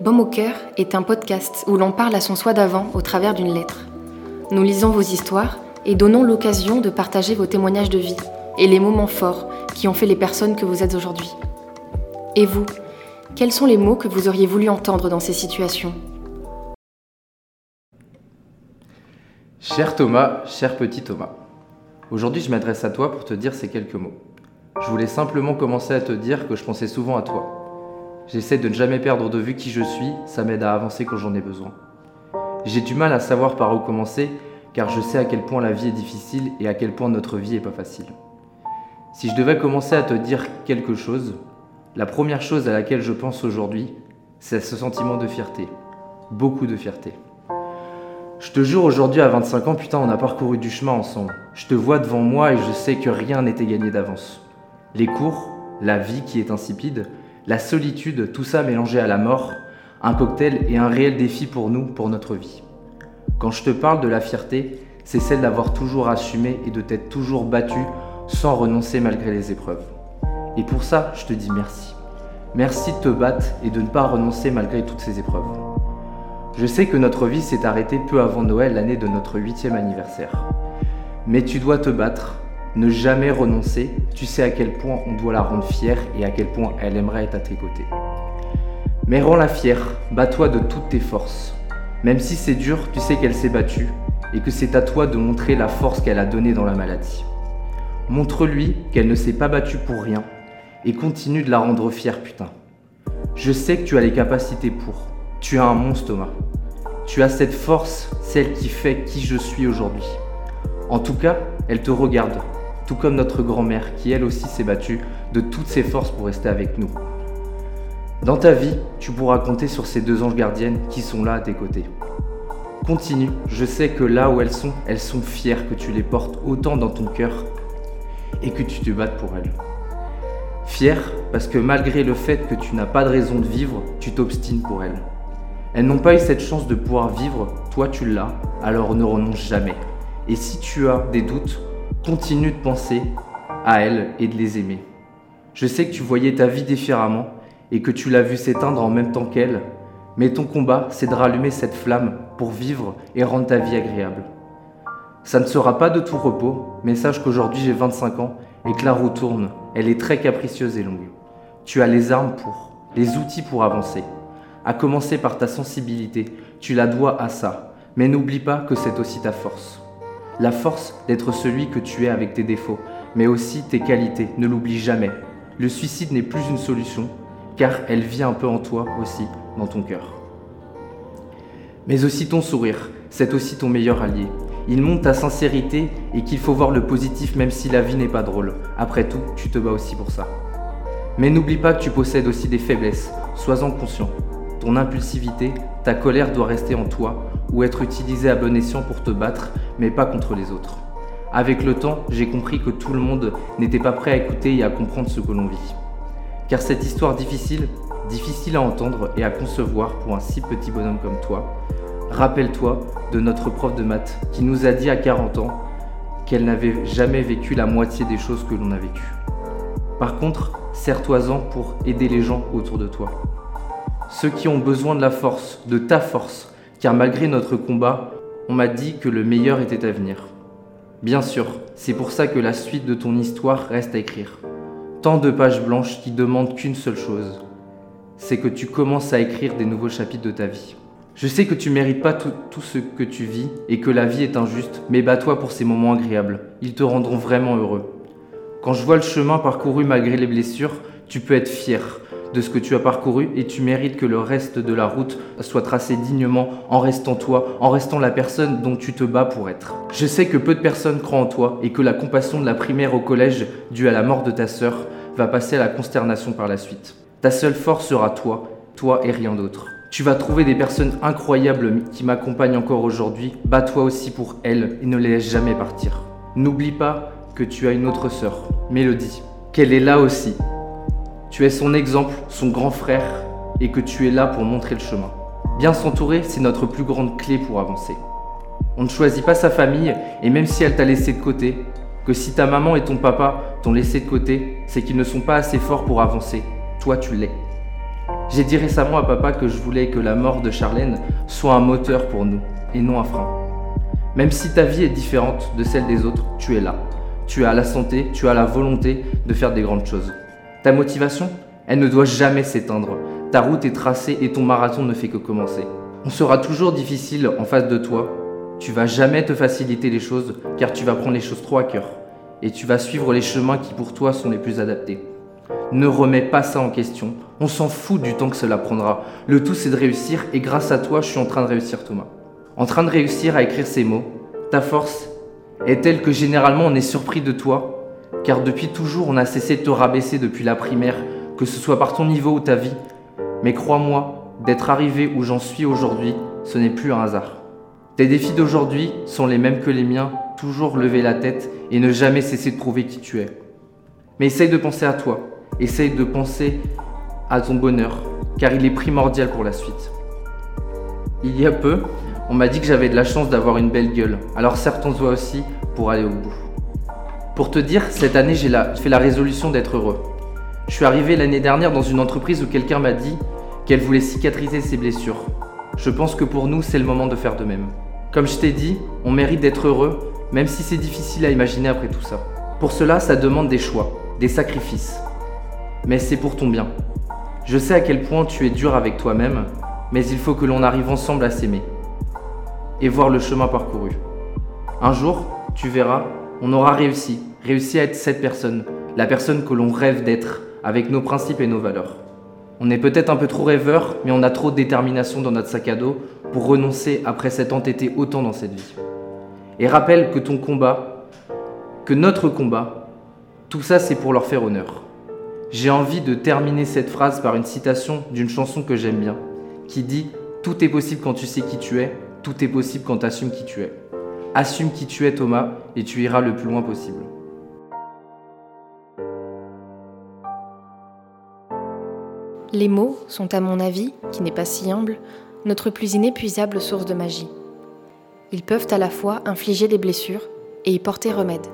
Baume au cœur est un podcast où l'on parle à son soi d'avant au travers d'une lettre. Nous lisons vos histoires et donnons l'occasion de partager vos témoignages de vie et les moments forts qui ont fait les personnes que vous êtes aujourd'hui. Et vous, quels sont les mots que vous auriez voulu entendre dans ces situations? Cher Thomas, cher petit Thomas, aujourd'hui je m'adresse à toi pour te dire ces quelques mots. Je voulais simplement commencer à te dire que je pensais souvent à toi J'essaie de ne jamais perdre de vue qui je suis, ça m'aide à avancer quand j'en ai besoin. J'ai du mal à savoir par où commencer, car je sais à quel point la vie est difficile et à quel point notre vie est pas facile. Si je devais commencer à te dire quelque chose, la première chose à laquelle je pense aujourd'hui, c'est ce sentiment de fierté. Beaucoup de fierté. Je te jure, aujourd'hui à 25 ans, putain, on a parcouru du chemin ensemble. Je te vois devant moi et je sais que rien n'était gagné d'avance. Les cours, la vie qui est insipide, la solitude, tout ça mélangé à la mort, un cocktail et un réel défi pour nous, pour notre vie. Quand je te parle de la fierté, c'est celle d'avoir toujours assumé et de t'être toujours battu sans renoncer malgré les épreuves. Et pour ça, je te dis merci. Merci de te battre et de ne pas renoncer malgré toutes ces épreuves. Je sais que notre vie s'est arrêtée peu avant Noël, l'année de notre huitième anniversaire. Mais tu dois te battre, ne jamais renoncer, tu sais à quel point on doit la rendre fière et à quel point elle aimerait être à tes côtés. Mais rends-la fière, bats-toi de toutes tes forces. Même si c'est dur, tu sais qu'elle s'est battue et que c'est à toi de montrer la force qu'elle a donnée dans la maladie. Montre-lui qu'elle ne s'est pas battue pour rien et continue de la rendre fière, putain. Je sais que tu as les capacités pour. Tu as un monstre, Thomas. Tu as cette force, celle qui fait qui je suis aujourd'hui. En tout cas, elle te regarde, tout comme notre grand-mère qui elle aussi s'est battue de toutes ses forces pour rester avec nous. Dans ta vie, tu pourras compter sur ces deux anges gardiennes qui sont là à tes côtés. Continue, je sais que là où elles sont, elles sont fières que tu les portes autant dans ton cœur et que tu te battes pour elles. Fière parce que malgré le fait que tu n'as pas de raison de vivre, tu t'obstines pour elles. Elles n'ont pas eu cette chance de pouvoir vivre, toi tu l'as, alors ne renonce jamais. Et si tu as des doutes, continue de penser à elles et de les aimer. Je sais que tu voyais ta vie différemment et que tu l'as vu s'éteindre en même temps qu'elle, mais ton combat, c'est de rallumer cette flamme pour vivre et rendre ta vie agréable. Ça ne sera pas de tout repos, mais sache qu'aujourd'hui j'ai 25 ans et que la roue tourne, elle est très capricieuse et longue. Tu as les armes pour, les outils pour avancer. À commencer par ta sensibilité, tu la dois à ça, mais n'oublie pas que c'est aussi ta force. La force d'être celui que tu es avec tes défauts, mais aussi tes qualités, ne l'oublie jamais. Le suicide n'est plus une solution, car elle vit un peu en toi aussi, dans ton cœur. Mais aussi ton sourire, c'est aussi ton meilleur allié. Il montre ta sincérité et qu'il faut voir le positif même si la vie n'est pas drôle. Après tout, tu te bats aussi pour ça. Mais n'oublie pas que tu possèdes aussi des faiblesses, sois-en conscient. Ton impulsivité, ta colère doit rester en toi ou être utilisée à bon escient pour te battre, mais pas contre les autres. Avec le temps, j'ai compris que tout le monde n'était pas prêt à écouter et à comprendre ce que l'on vit. Car cette histoire difficile, difficile à entendre et à concevoir pour un si petit bonhomme comme toi, rappelle-toi de notre prof de maths qui nous a dit à 40 ans qu'elle n'avait jamais vécu la moitié des choses que l'on a vécues. Par contre, serre-toi-en pour aider les gens autour de toi. Ceux qui ont besoin de la force, de ta force, car malgré notre combat, on m'a dit que le meilleur était à venir. Bien sûr, c'est pour ça que la suite de ton histoire reste à écrire. Tant de pages blanches qui demandent qu'une seule chose, c'est que tu commences à écrire des nouveaux chapitres de ta vie. Je sais que tu mérites pas tout, tout, ce que tu vis et que la vie est injuste, mais bats-toi pour ces moments agréables. Ils te rendront vraiment heureux. Quand je vois le chemin parcouru malgré les blessures, tu peux être fier de ce que tu as parcouru et tu mérites que le reste de la route soit tracé dignement en restant toi, en restant la personne dont tu te bats pour être. Je sais que peu de personnes croient en toi et que la compassion de la primaire au collège due à la mort de ta sœur va passer à la consternation par la suite. Ta seule force sera toi, toi et rien d'autre. Tu vas trouver des personnes incroyables qui m'accompagnent encore aujourd'hui. Bats-toi aussi pour elles et ne les laisse jamais partir. N'oublie pas que tu as une autre sœur, Mélodie, qu'elle est là aussi tu es son exemple, son grand frère, et que tu es là pour montrer le chemin. Bien s'entourer, c'est notre plus grande clé pour avancer. On ne choisit pas sa famille, et même si elle t'a laissé de côté, que si ta maman et ton papa t'ont laissé de côté, c'est qu'ils ne sont pas assez forts pour avancer. Toi, tu l'es. J'ai dit récemment à papa que je voulais que la mort de Charlène soit un moteur pour nous et non un frein. Même si ta vie est différente de celle des autres, tu es là. Tu as la santé, tu as la volonté de faire des grandes choses. Ta motivation, elle ne doit jamais s'éteindre. Ta route est tracée et ton marathon ne fait que commencer. On sera toujours difficile en face de toi. Tu vas jamais te faciliter les choses car tu vas prendre les choses trop à cœur et tu vas suivre les chemins qui pour toi sont les plus adaptés. Ne remets pas ça en question. On s'en fout du temps que cela prendra. Le tout c'est de réussir et grâce à toi je suis en train de réussir Thomas. En train de réussir à écrire ces mots. Ta force est telle que généralement on est surpris de toi car depuis toujours on a cessé de te rabaisser depuis la primaire, que ce soit par ton niveau ou ta vie. Mais crois-moi, d'être arrivé où j'en suis aujourd'hui, ce n'est plus un hasard. Tes défis d'aujourd'hui sont les mêmes que les miens, toujours lever la tête et ne jamais cesser de prouver qui tu es. Mais essaye de penser à toi, essaye de penser à ton bonheur, car il est primordial pour la suite. Il y a peu, on m'a dit que j'avais de la chance d'avoir une belle gueule, alors serre-toi aussi pour aller au bout. Pour te dire, cette année j'ai fait la résolution d'être heureux. Je suis arrivé l'année dernière dans une entreprise où quelqu'un m'a dit qu'elle voulait cicatriser ses blessures. Je pense que pour nous, c'est le moment de faire de même. Comme je t'ai dit, on mérite d'être heureux, même si c'est difficile à imaginer après tout ça. Pour cela, ça demande des choix, des sacrifices. Mais c'est pour ton bien. Je sais à quel point tu es dur avec toi-même, mais il faut que l'on arrive ensemble à s'aimer et voir le chemin parcouru. Un jour, tu verras, on aura réussi, réussi à être cette personne, la personne que l'on rêve d'être, avec nos principes et nos valeurs. On est peut-être un peu trop rêveur, mais on a trop de détermination dans notre sac à dos pour renoncer après s'être entêté autant dans cette vie. Et rappelle que ton combat, que notre combat, tout ça c'est pour leur faire honneur. J'ai envie de terminer cette phrase par une citation d'une chanson que j'aime bien, qui dit Tout est possible quand tu sais qui tu es, tout est possible quand tu assumes qui tu es. Assume qui tu es Thomas, et tu iras le plus loin possible. Les mots sont, à mon avis, qui n'est pas si humble, notre plus inépuisable source de magie. Ils peuvent à la fois infliger des blessures et y porter remède.